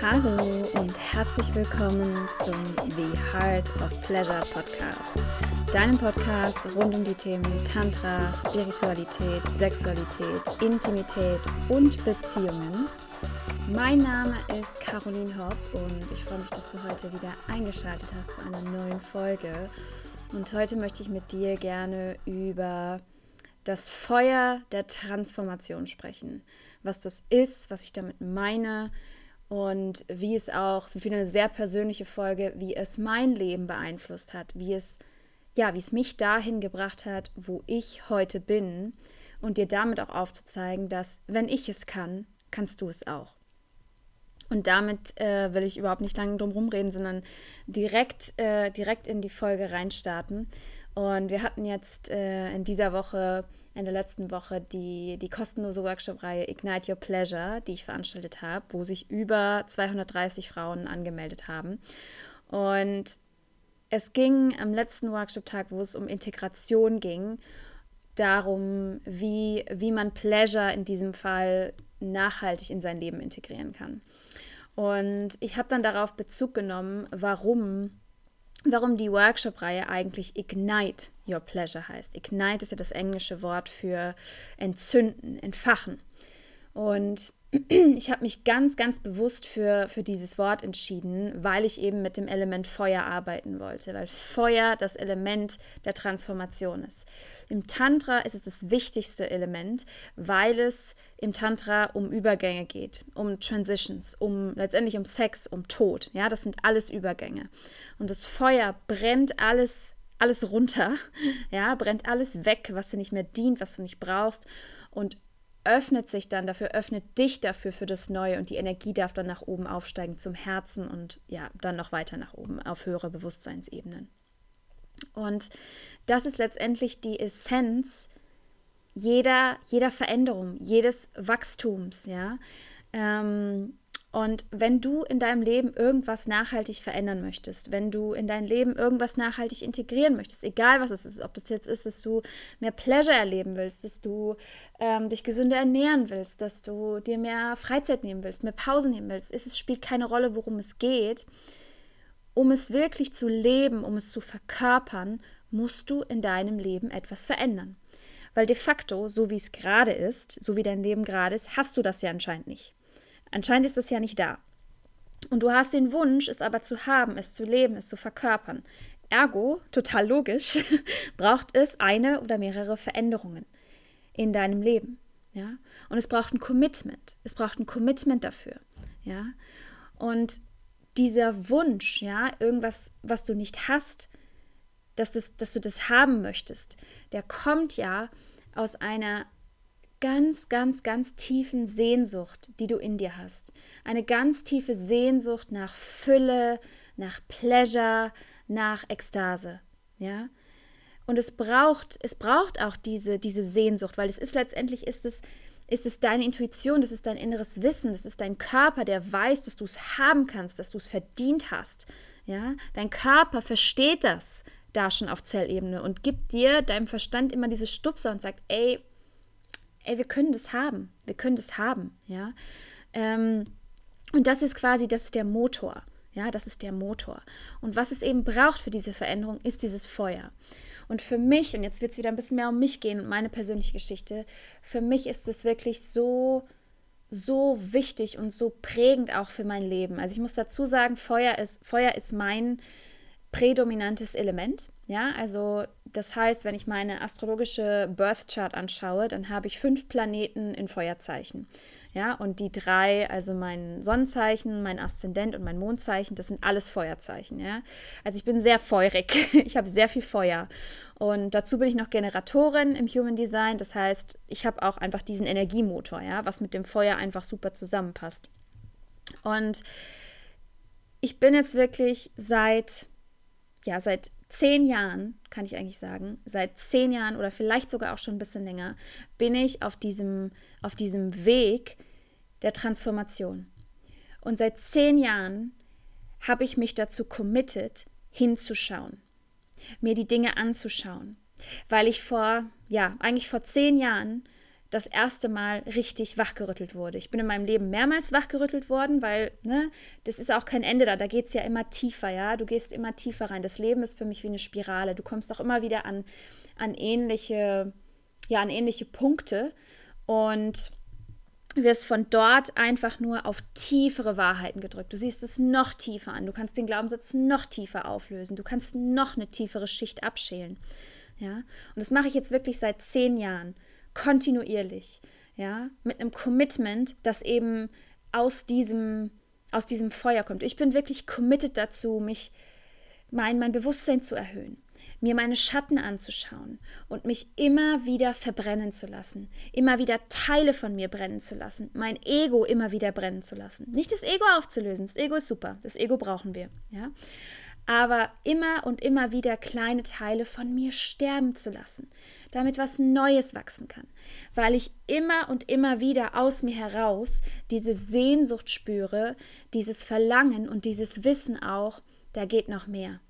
Hallo und herzlich willkommen zum The Heart of Pleasure Podcast, deinem Podcast rund um die Themen Tantra, Spiritualität, Sexualität, Intimität und Beziehungen. Mein Name ist Caroline Hopp und ich freue mich, dass du heute wieder eingeschaltet hast zu einer neuen Folge. Und heute möchte ich mit dir gerne über das Feuer der Transformation sprechen. Was das ist, was ich damit meine, und wie es auch, so wieder eine sehr persönliche Folge, wie es mein Leben beeinflusst hat, wie es, ja, wie es mich dahin gebracht hat, wo ich heute bin und dir damit auch aufzuzeigen, dass wenn ich es kann, kannst du es auch. Und damit äh, will ich überhaupt nicht lange drum rumreden, sondern direkt, äh, direkt in die Folge reinstarten. Und wir hatten jetzt äh, in dieser Woche in der letzten Woche die, die kostenlose Workshop-Reihe Ignite Your Pleasure, die ich veranstaltet habe, wo sich über 230 Frauen angemeldet haben. Und es ging am letzten Workshop-Tag, wo es um Integration ging, darum, wie, wie man Pleasure in diesem Fall nachhaltig in sein Leben integrieren kann. Und ich habe dann darauf Bezug genommen, warum warum die Workshop-Reihe eigentlich Ignite Your Pleasure heißt. Ignite ist ja das englische Wort für entzünden, entfachen. Und ich habe mich ganz, ganz bewusst für, für dieses Wort entschieden, weil ich eben mit dem Element Feuer arbeiten wollte, weil Feuer das Element der Transformation ist. Im Tantra ist es das wichtigste Element, weil es im Tantra um Übergänge geht, um Transitions, um letztendlich um Sex, um Tod. Ja, das sind alles Übergänge. Und das Feuer brennt alles, alles runter, ja, brennt alles weg, was dir nicht mehr dient, was du nicht brauchst und öffnet sich dann dafür, öffnet dich dafür für das Neue und die Energie darf dann nach oben aufsteigen zum Herzen und ja, dann noch weiter nach oben auf höhere Bewusstseinsebenen. Und das ist letztendlich die Essenz jeder, jeder Veränderung, jedes Wachstums, ja. Ähm, und wenn du in deinem Leben irgendwas nachhaltig verändern möchtest, wenn du in dein Leben irgendwas nachhaltig integrieren möchtest, egal was es ist, ob das jetzt ist, dass du mehr Pleasure erleben willst, dass du ähm, dich gesünder ernähren willst, dass du dir mehr Freizeit nehmen willst, mehr Pausen nehmen willst, es spielt keine Rolle, worum es geht. Um es wirklich zu leben, um es zu verkörpern, musst du in deinem Leben etwas verändern. Weil de facto, so wie es gerade ist, so wie dein Leben gerade ist, hast du das ja anscheinend nicht. Anscheinend ist es ja nicht da. Und du hast den Wunsch, es aber zu haben, es zu leben, es zu verkörpern. Ergo, total logisch, braucht es eine oder mehrere Veränderungen in deinem Leben. Ja? Und es braucht ein Commitment. Es braucht ein Commitment dafür. Ja? Und dieser Wunsch, ja, irgendwas, was du nicht hast, dass, das, dass du das haben möchtest, der kommt ja aus einer ganz, ganz, ganz tiefen Sehnsucht, die du in dir hast. Eine ganz tiefe Sehnsucht nach Fülle, nach Pleasure, nach Ekstase. Ja? Und es braucht, es braucht auch diese, diese Sehnsucht, weil es ist letztendlich ist es, ist es deine Intuition, das ist dein inneres Wissen, das ist dein Körper, der weiß, dass du es haben kannst, dass du es verdient hast. Ja? Dein Körper versteht das da schon auf Zellebene und gibt dir, deinem Verstand immer diese Stupser und sagt, ey, ey, wir können das haben, wir können das haben, ja. Ähm, und das ist quasi, das ist der Motor, ja, das ist der Motor. Und was es eben braucht für diese Veränderung, ist dieses Feuer. Und für mich, und jetzt wird es wieder ein bisschen mehr um mich gehen und meine persönliche Geschichte, für mich ist es wirklich so, so wichtig und so prägend auch für mein Leben. Also ich muss dazu sagen, Feuer ist, Feuer ist mein prädominantes Element. Ja, also das heißt, wenn ich meine astrologische Birth Chart anschaue, dann habe ich fünf Planeten in Feuerzeichen. Ja, und die drei, also mein Sonnenzeichen, mein Aszendent und mein Mondzeichen, das sind alles Feuerzeichen. Ja, also ich bin sehr feurig. Ich habe sehr viel Feuer. Und dazu bin ich noch Generatorin im Human Design. Das heißt, ich habe auch einfach diesen Energiemotor, ja, was mit dem Feuer einfach super zusammenpasst. Und ich bin jetzt wirklich seit ja, seit zehn Jahren, kann ich eigentlich sagen, seit zehn Jahren oder vielleicht sogar auch schon ein bisschen länger, bin ich auf diesem, auf diesem Weg der Transformation. Und seit zehn Jahren habe ich mich dazu committed, hinzuschauen. mir die Dinge anzuschauen, weil ich vor, ja, eigentlich vor zehn Jahren das erste Mal richtig wachgerüttelt wurde. Ich bin in meinem Leben mehrmals wachgerüttelt worden, weil, ne, das ist auch kein Ende da. Da geht es ja immer tiefer, ja. Du gehst immer tiefer rein. Das Leben ist für mich wie eine Spirale. Du kommst auch immer wieder an, an ähnliche, ja, an ähnliche Punkte und wirst von dort einfach nur auf tiefere Wahrheiten gedrückt. Du siehst es noch tiefer an. Du kannst den Glaubenssatz noch tiefer auflösen. Du kannst noch eine tiefere Schicht abschälen. Ja? Und das mache ich jetzt wirklich seit zehn Jahren kontinuierlich, ja, mit einem Commitment, das eben aus diesem, aus diesem Feuer kommt. Ich bin wirklich committed dazu, mich, mein, mein Bewusstsein zu erhöhen, mir meine Schatten anzuschauen und mich immer wieder verbrennen zu lassen, immer wieder Teile von mir brennen zu lassen, mein Ego immer wieder brennen zu lassen. Nicht das Ego aufzulösen, das Ego ist super, das Ego brauchen wir, ja aber immer und immer wieder kleine Teile von mir sterben zu lassen, damit was Neues wachsen kann, weil ich immer und immer wieder aus mir heraus diese Sehnsucht spüre, dieses Verlangen und dieses Wissen auch, da geht noch mehr.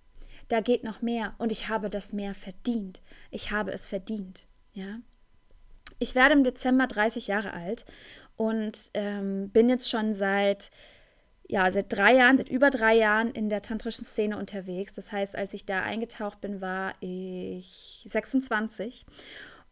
Da geht noch mehr und ich habe das mehr verdient. Ich habe es verdient, ja. Ich werde im Dezember 30 Jahre alt und ähm, bin jetzt schon seit ja, seit drei Jahren, seit über drei Jahren in der tantrischen Szene unterwegs. Das heißt, als ich da eingetaucht bin, war ich 26.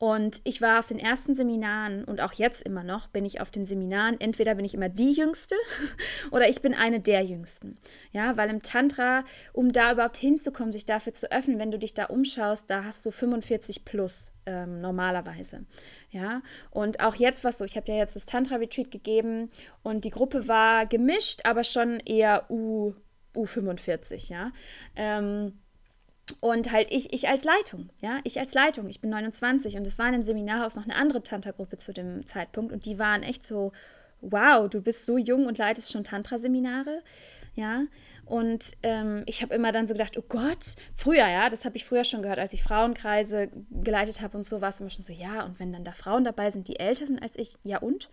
Und ich war auf den ersten Seminaren und auch jetzt immer noch bin ich auf den Seminaren. Entweder bin ich immer die Jüngste oder ich bin eine der Jüngsten. Ja, weil im Tantra, um da überhaupt hinzukommen, sich dafür zu öffnen, wenn du dich da umschaust, da hast du 45 plus ähm, normalerweise. Ja, und auch jetzt was so, ich habe ja jetzt das Tantra-Retreat gegeben und die Gruppe war gemischt, aber schon eher U, U45, ja. Ähm, und halt ich, ich als Leitung, ja, ich als Leitung, ich bin 29 und es war in einem Seminarhaus noch eine andere Tantra-Gruppe zu dem Zeitpunkt und die waren echt so, wow, du bist so jung und leitest schon Tantra-Seminare, ja. Und ähm, ich habe immer dann so gedacht, oh Gott, früher, ja, das habe ich früher schon gehört, als ich Frauenkreise geleitet habe und so, war es immer schon so, ja, und wenn dann da Frauen dabei sind, die älter sind als ich, ja und?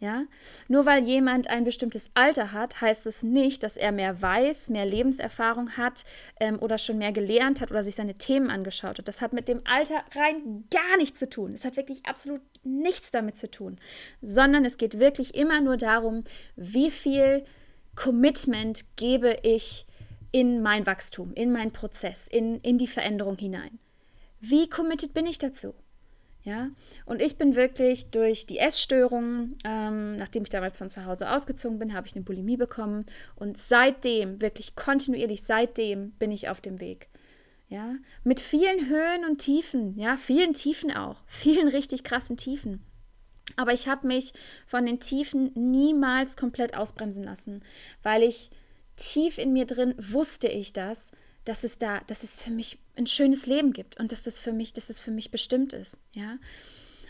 Ja? Nur weil jemand ein bestimmtes Alter hat, heißt es nicht, dass er mehr weiß, mehr Lebenserfahrung hat ähm, oder schon mehr gelernt hat oder sich seine Themen angeschaut hat. Das hat mit dem Alter rein gar nichts zu tun. Es hat wirklich absolut nichts damit zu tun, sondern es geht wirklich immer nur darum, wie viel Commitment gebe ich in mein Wachstum, in meinen Prozess, in, in die Veränderung hinein. Wie committed bin ich dazu? Ja? Und ich bin wirklich durch die Essstörungen, ähm, nachdem ich damals von zu Hause ausgezogen bin, habe ich eine Bulimie bekommen. Und seitdem, wirklich kontinuierlich, seitdem bin ich auf dem Weg. Ja? Mit vielen Höhen und Tiefen, ja, vielen Tiefen auch, vielen richtig krassen Tiefen. Aber ich habe mich von den Tiefen niemals komplett ausbremsen lassen, weil ich tief in mir drin wusste ich das, dass es da, dass es für mich ein schönes Leben gibt und dass das für mich, dass es für mich bestimmt ist, ja.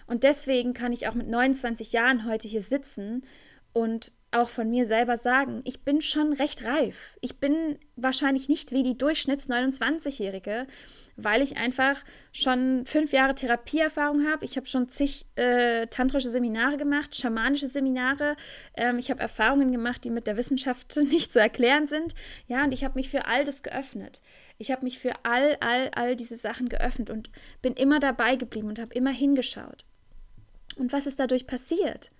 Und deswegen kann ich auch mit 29 Jahren heute hier sitzen und auch von mir selber sagen, ich bin schon recht reif. Ich bin wahrscheinlich nicht wie die Durchschnitts 29-Jährige, weil ich einfach schon fünf Jahre Therapieerfahrung habe. Ich habe schon zig äh, tantrische Seminare gemacht, schamanische Seminare. Ähm, ich habe Erfahrungen gemacht, die mit der Wissenschaft nicht zu erklären sind. Ja, und ich habe mich für all das geöffnet. Ich habe mich für all, all, all diese Sachen geöffnet und bin immer dabei geblieben und habe immer hingeschaut. Und was ist dadurch passiert?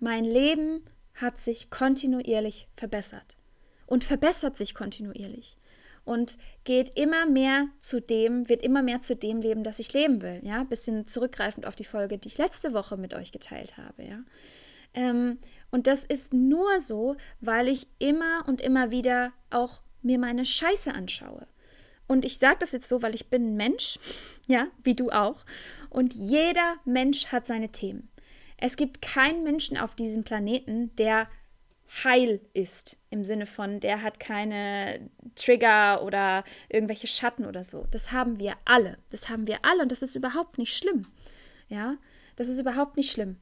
Mein Leben hat sich kontinuierlich verbessert und verbessert sich kontinuierlich und geht immer mehr zu dem, wird immer mehr zu dem Leben, das ich leben will. Ja, bisschen zurückgreifend auf die Folge, die ich letzte Woche mit euch geteilt habe. Ja, ähm, und das ist nur so, weil ich immer und immer wieder auch mir meine Scheiße anschaue. Und ich sage das jetzt so, weil ich bin ein Mensch, ja, wie du auch. Und jeder Mensch hat seine Themen. Es gibt keinen Menschen auf diesem Planeten, der heil ist, im Sinne von, der hat keine Trigger oder irgendwelche Schatten oder so. Das haben wir alle. Das haben wir alle und das ist überhaupt nicht schlimm. Ja, das ist überhaupt nicht schlimm.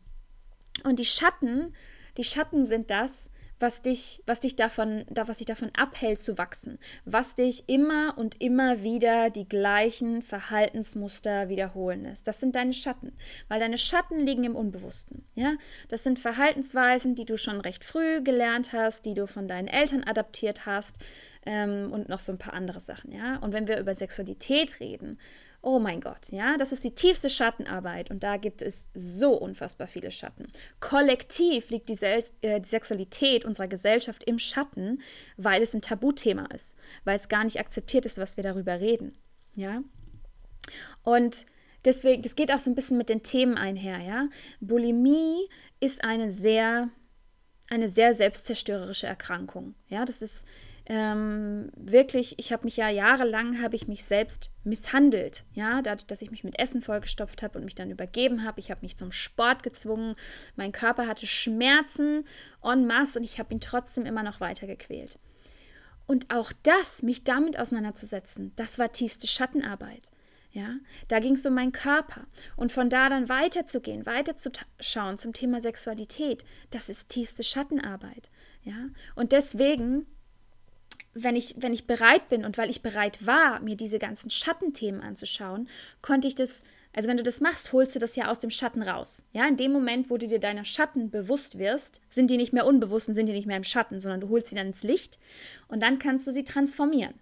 Und die Schatten, die Schatten sind das, was dich, was dich davon, was dich davon abhält zu wachsen, was dich immer und immer wieder die gleichen Verhaltensmuster wiederholen lässt. Das sind deine Schatten, weil deine Schatten liegen im Unbewussten. Ja, das sind Verhaltensweisen, die du schon recht früh gelernt hast, die du von deinen Eltern adaptiert hast ähm, und noch so ein paar andere Sachen. Ja, und wenn wir über Sexualität reden, Oh mein Gott, ja, das ist die tiefste Schattenarbeit und da gibt es so unfassbar viele Schatten. Kollektiv liegt die, Sel äh, die Sexualität unserer Gesellschaft im Schatten, weil es ein Tabuthema ist, weil es gar nicht akzeptiert ist, was wir darüber reden, ja. Und deswegen, das geht auch so ein bisschen mit den Themen einher, ja. Bulimie ist eine sehr, eine sehr selbstzerstörerische Erkrankung, ja. Das ist ähm, wirklich, ich habe mich ja jahrelang, habe ich mich selbst misshandelt, ja, dadurch, dass ich mich mit Essen vollgestopft habe und mich dann übergeben habe. Ich habe mich zum Sport gezwungen. Mein Körper hatte Schmerzen en masse und ich habe ihn trotzdem immer noch weiter gequält. Und auch das, mich damit auseinanderzusetzen, das war tiefste Schattenarbeit. Ja, da ging es um meinen Körper. Und von da dann weiterzugehen, weiterzuschauen zum Thema Sexualität, das ist tiefste Schattenarbeit. Ja, und deswegen wenn ich, wenn ich bereit bin und weil ich bereit war, mir diese ganzen Schattenthemen anzuschauen, konnte ich das, also wenn du das machst, holst du das ja aus dem Schatten raus. Ja, in dem Moment, wo du dir deiner Schatten bewusst wirst, sind die nicht mehr unbewusst und sind die nicht mehr im Schatten, sondern du holst sie dann ins Licht und dann kannst du sie transformieren.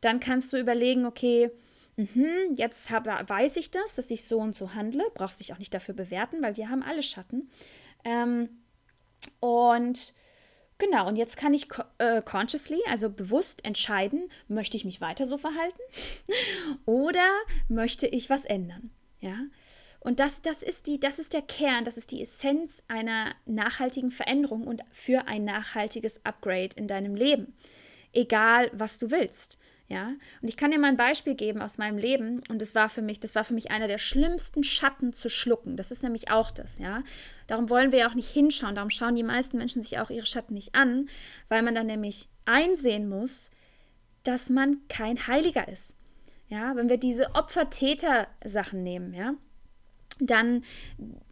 Dann kannst du überlegen, okay, mh, jetzt hab, weiß ich das, dass ich so und so handle, brauchst dich auch nicht dafür bewerten, weil wir haben alle Schatten. Ähm, und Genau, und jetzt kann ich äh, consciously, also bewusst entscheiden, möchte ich mich weiter so verhalten oder möchte ich was ändern. Ja? Und das, das, ist die, das ist der Kern, das ist die Essenz einer nachhaltigen Veränderung und für ein nachhaltiges Upgrade in deinem Leben. Egal, was du willst. Ja, und ich kann dir mal ein Beispiel geben aus meinem Leben und das war für mich, das war für mich einer der schlimmsten Schatten zu schlucken. Das ist nämlich auch das, ja. Darum wollen wir ja auch nicht hinschauen, darum schauen die meisten Menschen sich auch ihre Schatten nicht an, weil man dann nämlich einsehen muss, dass man kein Heiliger ist. Ja, wenn wir diese Opfer-Täter-Sachen nehmen, ja, dann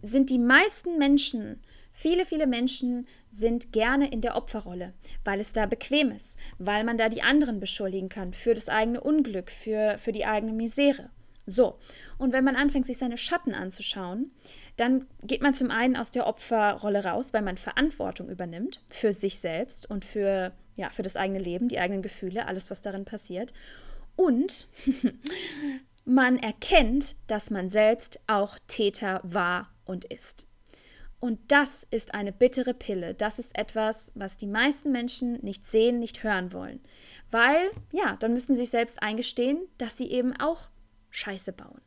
sind die meisten Menschen Viele, viele Menschen sind gerne in der Opferrolle, weil es da bequem ist, weil man da die anderen beschuldigen kann für das eigene Unglück, für, für die eigene Misere. So, und wenn man anfängt, sich seine Schatten anzuschauen, dann geht man zum einen aus der Opferrolle raus, weil man Verantwortung übernimmt für sich selbst und für, ja, für das eigene Leben, die eigenen Gefühle, alles, was darin passiert. Und man erkennt, dass man selbst auch Täter war und ist. Und das ist eine bittere Pille. Das ist etwas, was die meisten Menschen nicht sehen, nicht hören wollen. Weil, ja, dann müssen sie sich selbst eingestehen, dass sie eben auch Scheiße bauen.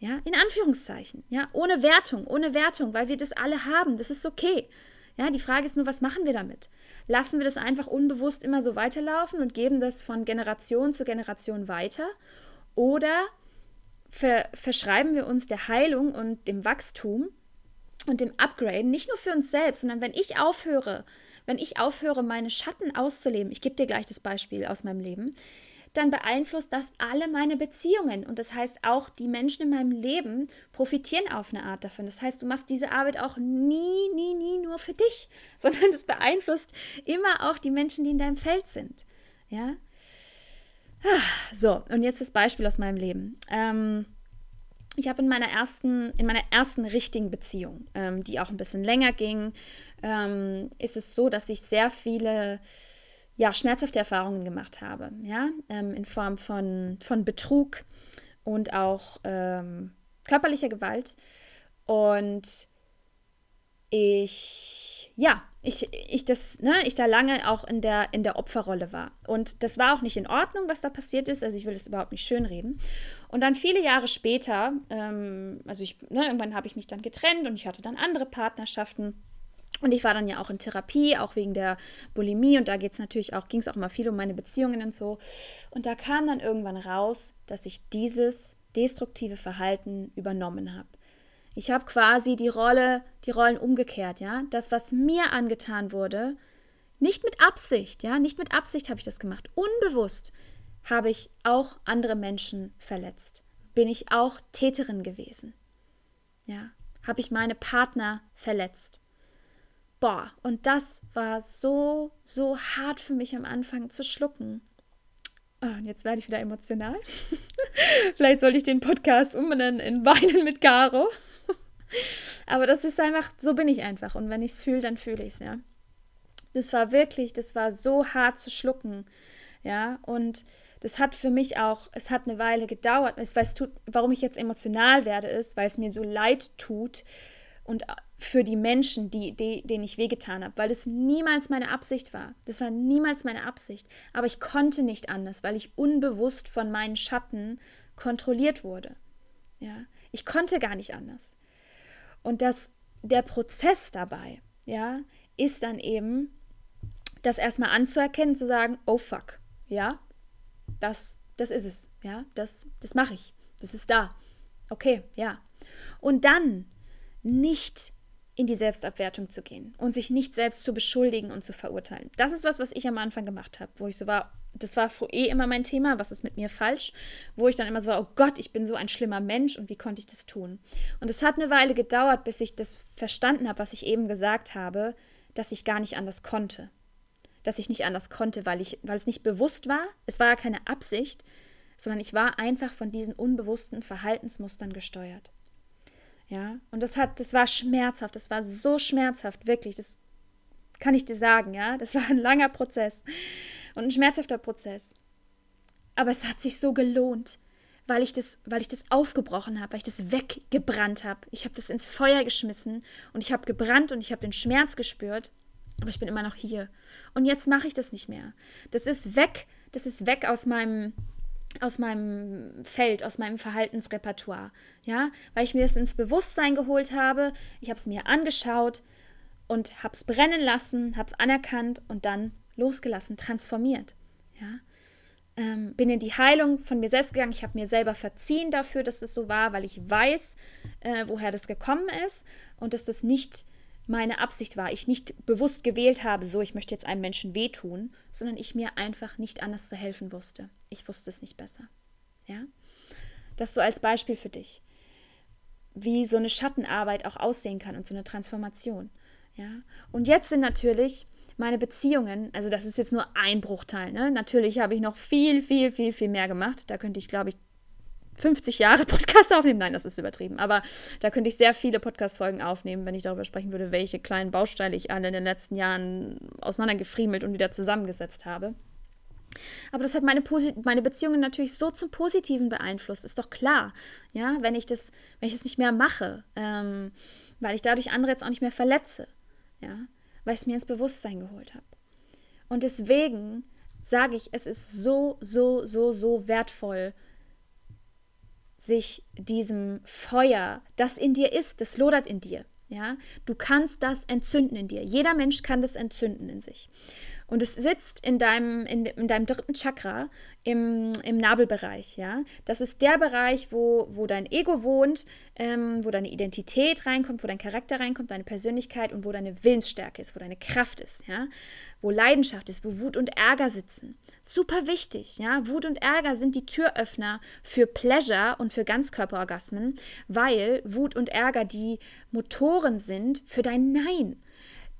Ja, in Anführungszeichen. Ja, ohne Wertung, ohne Wertung, weil wir das alle haben. Das ist okay. Ja, die Frage ist nur, was machen wir damit? Lassen wir das einfach unbewusst immer so weiterlaufen und geben das von Generation zu Generation weiter? Oder ver verschreiben wir uns der Heilung und dem Wachstum und dem Upgrade, nicht nur für uns selbst, sondern wenn ich aufhöre, wenn ich aufhöre, meine Schatten auszuleben, ich gebe dir gleich das Beispiel aus meinem Leben, dann beeinflusst das alle meine Beziehungen. Und das heißt, auch die Menschen in meinem Leben profitieren auf eine Art davon. Das heißt, du machst diese Arbeit auch nie, nie, nie nur für dich, sondern das beeinflusst immer auch die Menschen, die in deinem Feld sind. Ja? Ah, so, und jetzt das Beispiel aus meinem Leben. Ähm, ich habe in meiner ersten, in meiner ersten richtigen Beziehung, ähm, die auch ein bisschen länger ging, ähm, ist es so, dass ich sehr viele ja, schmerzhafte Erfahrungen gemacht habe, ja, ähm, in Form von, von Betrug und auch ähm, körperlicher Gewalt. Und ich, ja, ich, ich das, ne, ich da lange auch in der, in der Opferrolle war. Und das war auch nicht in Ordnung, was da passiert ist. Also ich will das überhaupt nicht schönreden. Und dann viele Jahre später, ähm, also ich, ne, irgendwann habe ich mich dann getrennt und ich hatte dann andere Partnerschaften. Und ich war dann ja auch in Therapie, auch wegen der Bulimie. Und da geht es natürlich auch, ging es auch immer viel um meine Beziehungen und so. Und da kam dann irgendwann raus, dass ich dieses destruktive Verhalten übernommen habe. Ich habe quasi die Rolle, die Rollen umgekehrt, ja. Das, was mir angetan wurde, nicht mit Absicht, ja, nicht mit Absicht habe ich das gemacht. Unbewusst habe ich auch andere Menschen verletzt. Bin ich auch Täterin gewesen. Ja, habe ich meine Partner verletzt. boah, und das war so, so hart für mich am Anfang zu schlucken. Oh, und jetzt werde ich wieder emotional. Vielleicht sollte ich den Podcast umbenennen in Weinen mit Caro. Aber das ist einfach, so bin ich einfach. Und wenn ich es fühle, dann fühle ich es, ja. Das war wirklich, das war so hart zu schlucken, ja. Und das hat für mich auch, es hat eine Weile gedauert. Es, weil es tut, warum ich jetzt emotional werde, ist, weil es mir so leid tut und für die Menschen, die, die, denen ich wehgetan habe, weil das niemals meine Absicht war. Das war niemals meine Absicht. Aber ich konnte nicht anders, weil ich unbewusst von meinen Schatten kontrolliert wurde. Ja, ich konnte gar nicht anders. Und das, der Prozess dabei, ja, ist dann eben, das erstmal anzuerkennen, zu sagen, oh fuck, ja, das, das ist es, ja, das, das mache ich, das ist da. Okay, ja. Und dann nicht in die Selbstabwertung zu gehen und sich nicht selbst zu beschuldigen und zu verurteilen. Das ist was, was ich am Anfang gemacht habe, wo ich so war, das war eh immer mein Thema, was ist mit mir falsch, wo ich dann immer so war, oh Gott, ich bin so ein schlimmer Mensch und wie konnte ich das tun? Und es hat eine Weile gedauert, bis ich das verstanden habe, was ich eben gesagt habe, dass ich gar nicht anders konnte. Dass ich nicht anders konnte, weil, ich, weil es nicht bewusst war, es war ja keine Absicht, sondern ich war einfach von diesen unbewussten Verhaltensmustern gesteuert. Ja, und das hat, das war schmerzhaft, das war so schmerzhaft, wirklich, das kann ich dir sagen, ja, das war ein langer Prozess und ein schmerzhafter Prozess. Aber es hat sich so gelohnt, weil ich das, weil ich das aufgebrochen habe, weil ich das weggebrannt habe. Ich habe das ins Feuer geschmissen und ich habe gebrannt und ich habe den Schmerz gespürt, aber ich bin immer noch hier. Und jetzt mache ich das nicht mehr. Das ist weg, das ist weg aus meinem aus meinem Feld, aus meinem Verhaltensrepertoire, ja, weil ich mir das ins Bewusstsein geholt habe, ich habe es mir angeschaut und habe es brennen lassen, habe es anerkannt und dann losgelassen, transformiert, ja. Ähm, bin in die Heilung von mir selbst gegangen. Ich habe mir selber verziehen dafür, dass es so war, weil ich weiß, äh, woher das gekommen ist und dass das nicht meine Absicht war, ich nicht bewusst gewählt habe, so ich möchte jetzt einem Menschen wehtun, sondern ich mir einfach nicht anders zu helfen wusste. Ich wusste es nicht besser. Ja? Das so als Beispiel für dich, wie so eine Schattenarbeit auch aussehen kann und so eine Transformation. Ja? Und jetzt sind natürlich meine Beziehungen, also das ist jetzt nur ein Bruchteil, ne? Natürlich habe ich noch viel, viel, viel, viel mehr gemacht. Da könnte ich, glaube ich, 50 Jahre Podcast aufnehmen. Nein, das ist übertrieben. Aber da könnte ich sehr viele Podcast-Folgen aufnehmen, wenn ich darüber sprechen würde, welche kleinen Bausteine ich alle in den letzten Jahren auseinandergefriemelt und wieder zusammengesetzt habe. Aber das hat meine, meine Beziehungen natürlich so zum Positiven beeinflusst, ist doch klar. Ja, wenn ich das, wenn ich das nicht mehr mache, ähm, weil ich dadurch andere jetzt auch nicht mehr verletze, ja, weil ich es mir ins Bewusstsein geholt habe. Und deswegen sage ich, es ist so, so, so, so wertvoll, sich diesem Feuer, das in dir ist, das lodert in dir. Ja, du kannst das entzünden in dir. Jeder Mensch kann das entzünden in sich. Und es sitzt in deinem, in, in deinem dritten Chakra im, im Nabelbereich. Ja? Das ist der Bereich, wo, wo dein Ego wohnt, ähm, wo deine Identität reinkommt, wo dein Charakter reinkommt, deine Persönlichkeit und wo deine Willensstärke ist, wo deine Kraft ist. Ja? Wo Leidenschaft ist, wo Wut und Ärger sitzen. Super wichtig. Ja? Wut und Ärger sind die Türöffner für Pleasure und für Ganzkörperorgasmen, weil Wut und Ärger die Motoren sind für dein Nein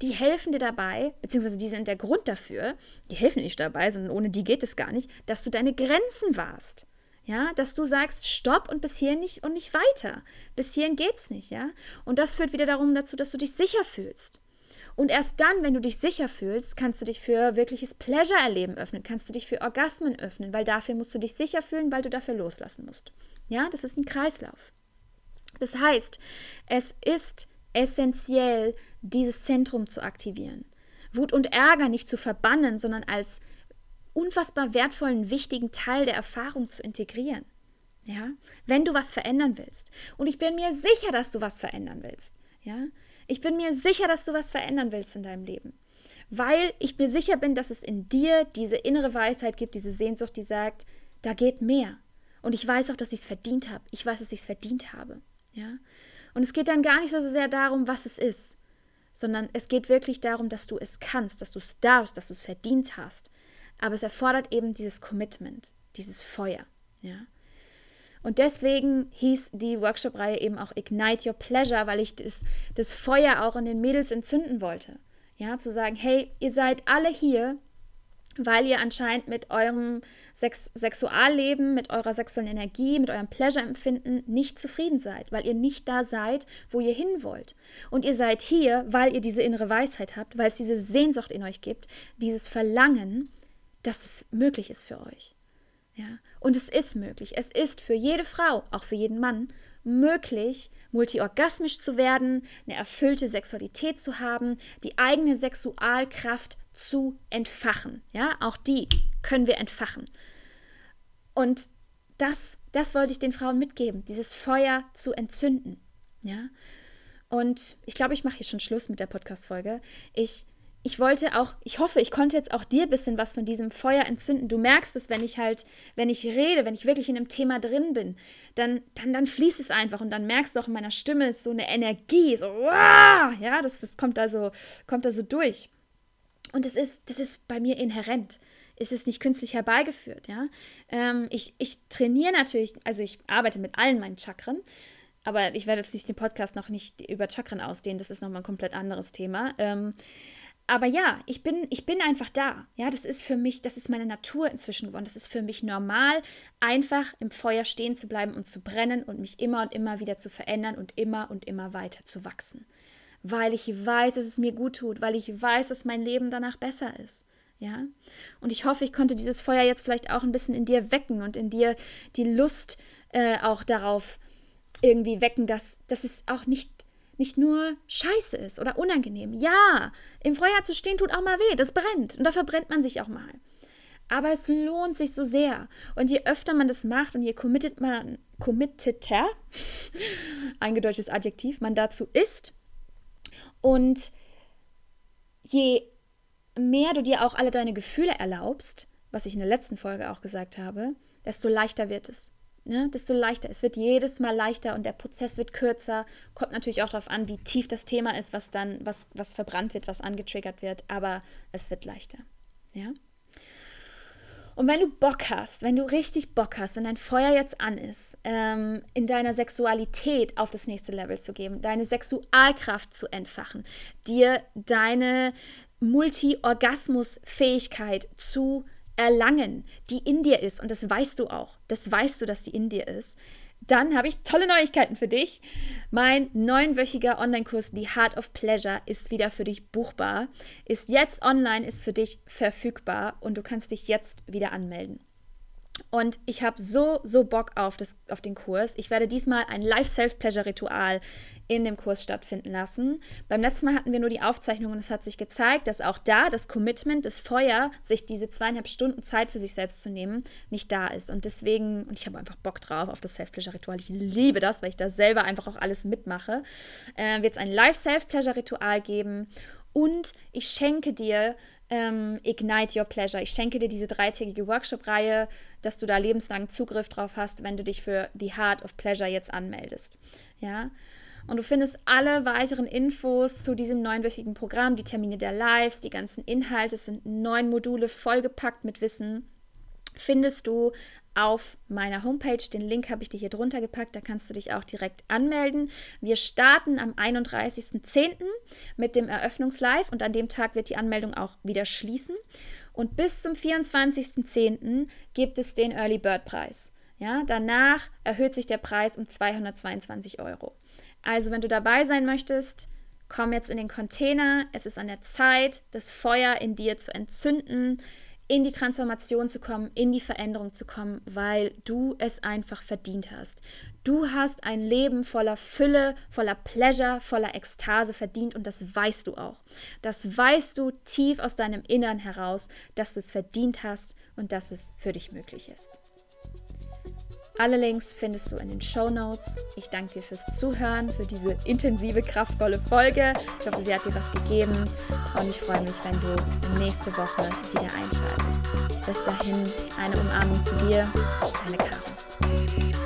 die helfen dir dabei, beziehungsweise die sind der Grund dafür, die helfen nicht dabei, sondern ohne die geht es gar nicht, dass du deine Grenzen warst. Ja, dass du sagst, stopp und bis hierhin nicht und nicht weiter. Bis hierhin geht's nicht, ja? Und das führt wieder darum dazu, dass du dich sicher fühlst. Und erst dann, wenn du dich sicher fühlst, kannst du dich für wirkliches Pleasure-Erleben öffnen, kannst du dich für Orgasmen öffnen, weil dafür musst du dich sicher fühlen, weil du dafür loslassen musst. Ja, das ist ein Kreislauf. Das heißt, es ist essentiell, dieses Zentrum zu aktivieren. Wut und Ärger nicht zu verbannen, sondern als unfassbar wertvollen, wichtigen Teil der Erfahrung zu integrieren. Ja, wenn du was verändern willst. Und ich bin mir sicher, dass du was verändern willst. Ja, ich bin mir sicher, dass du was verändern willst in deinem Leben. Weil ich mir sicher bin, dass es in dir diese innere Weisheit gibt, diese Sehnsucht, die sagt, da geht mehr. Und ich weiß auch, dass ich es verdient habe. Ich weiß, dass ich es verdient habe. Ja? Und es geht dann gar nicht so sehr darum, was es ist, sondern es geht wirklich darum, dass du es kannst, dass du es darfst, dass du es verdient hast. Aber es erfordert eben dieses Commitment, dieses Feuer. Ja? Und deswegen hieß die Workshop-Reihe eben auch Ignite Your Pleasure, weil ich das, das Feuer auch in den Mädels entzünden wollte. Ja, zu sagen, hey, ihr seid alle hier, weil ihr anscheinend mit eurem Sex Sexualleben, mit eurer sexuellen Energie, mit eurem Pleasure-Empfinden nicht zufrieden seid, weil ihr nicht da seid, wo ihr hin wollt. Und ihr seid hier, weil ihr diese innere Weisheit habt, weil es diese Sehnsucht in euch gibt, dieses Verlangen, dass es möglich ist für euch. Ja? Und es ist möglich. Es ist für jede Frau, auch für jeden Mann, möglich, multiorgasmisch zu werden, eine erfüllte Sexualität zu haben, die eigene Sexualkraft zu entfachen. Ja, auch die können wir entfachen. Und das, das wollte ich den Frauen mitgeben, dieses Feuer zu entzünden. Ja. Und ich glaube, ich mache hier schon Schluss mit der Podcast-Folge. Ich ich wollte auch, ich hoffe, ich konnte jetzt auch dir ein bisschen was von diesem Feuer entzünden. Du merkst es, wenn ich halt, wenn ich rede, wenn ich wirklich in einem Thema drin bin, dann, dann, dann fließt es einfach und dann merkst du auch in meiner Stimme ist so eine Energie, so, wow, ja, das, das kommt da so, kommt da so durch. Und das ist, das ist bei mir inhärent. Es ist nicht künstlich herbeigeführt, ja. Ähm, ich, ich trainiere natürlich, also ich arbeite mit allen meinen Chakren, aber ich werde jetzt nicht den Podcast noch nicht über Chakren ausdehnen, das ist nochmal ein komplett anderes Thema. Ähm, aber ja, ich bin, ich bin einfach da. Ja, das ist für mich, das ist meine Natur inzwischen geworden. Das ist für mich normal, einfach im Feuer stehen zu bleiben und zu brennen und mich immer und immer wieder zu verändern und immer und immer weiter zu wachsen. Weil ich weiß, dass es mir gut tut, weil ich weiß, dass mein Leben danach besser ist. Ja? Und ich hoffe, ich konnte dieses Feuer jetzt vielleicht auch ein bisschen in dir wecken und in dir die Lust äh, auch darauf irgendwie wecken, dass, dass es auch nicht nicht nur scheiße ist oder unangenehm. Ja, im Feuer zu stehen tut auch mal weh, das brennt und da verbrennt man sich auch mal. Aber es lohnt sich so sehr. Und je öfter man das macht und je committed man, committeter, eingedeutschtes Adjektiv, man dazu ist und je mehr du dir auch alle deine Gefühle erlaubst, was ich in der letzten Folge auch gesagt habe, desto leichter wird es ne, desto leichter. Es wird jedes Mal leichter und der Prozess wird kürzer. Kommt natürlich auch darauf an, wie tief das Thema ist, was dann, was, was verbrannt wird, was angetriggert wird, aber es wird leichter. Ja? Und wenn du Bock hast, wenn du richtig Bock hast und dein Feuer jetzt an ist, ähm, in deiner Sexualität auf das nächste Level zu geben, deine Sexualkraft zu entfachen, dir deine Multi-Orgasmus-Fähigkeit zu erlangen, die in dir ist, und das weißt du auch, das weißt du, dass die in dir ist, dann habe ich tolle Neuigkeiten für dich. Mein neunwöchiger Online-Kurs The Heart of Pleasure ist wieder für dich buchbar, ist jetzt online, ist für dich verfügbar und du kannst dich jetzt wieder anmelden. Und ich habe so, so Bock auf, das, auf den Kurs. Ich werde diesmal ein Life-Self-Pleasure-Ritual in dem Kurs stattfinden lassen. Beim letzten Mal hatten wir nur die Aufzeichnung und es hat sich gezeigt, dass auch da das Commitment, das Feuer, sich diese zweieinhalb Stunden Zeit für sich selbst zu nehmen, nicht da ist. Und deswegen, und ich habe einfach Bock drauf auf das Self-Pleasure-Ritual. Ich liebe das, weil ich da selber einfach auch alles mitmache. Äh, wird es ein Live-Self-Pleasure-Ritual geben. Und ich schenke dir ähm, Ignite Your Pleasure. Ich schenke dir diese dreitägige Workshop-Reihe, dass du da lebenslang Zugriff drauf hast, wenn du dich für The Heart of Pleasure jetzt anmeldest. Ja, und du findest alle weiteren Infos zu diesem neunwöchigen Programm, die Termine der Lives, die ganzen Inhalte, es sind neun Module vollgepackt mit Wissen, findest du auf meiner Homepage. Den Link habe ich dir hier drunter gepackt, da kannst du dich auch direkt anmelden. Wir starten am 31.10. mit dem Eröffnungslive und an dem Tag wird die Anmeldung auch wieder schließen. Und bis zum 24.10. gibt es den Early Bird Preis. Ja, danach erhöht sich der Preis um 222 Euro. Also, wenn du dabei sein möchtest, komm jetzt in den Container. Es ist an der Zeit, das Feuer in dir zu entzünden, in die Transformation zu kommen, in die Veränderung zu kommen, weil du es einfach verdient hast. Du hast ein Leben voller Fülle, voller Pleasure, voller Ekstase verdient und das weißt du auch. Das weißt du tief aus deinem Innern heraus, dass du es verdient hast und dass es für dich möglich ist. Alle Links findest du in den Show Notes. Ich danke dir fürs Zuhören, für diese intensive, kraftvolle Folge. Ich hoffe, sie hat dir was gegeben und ich freue mich, wenn du nächste Woche wieder einschaltest. Bis dahin, eine Umarmung zu dir, deine Caro.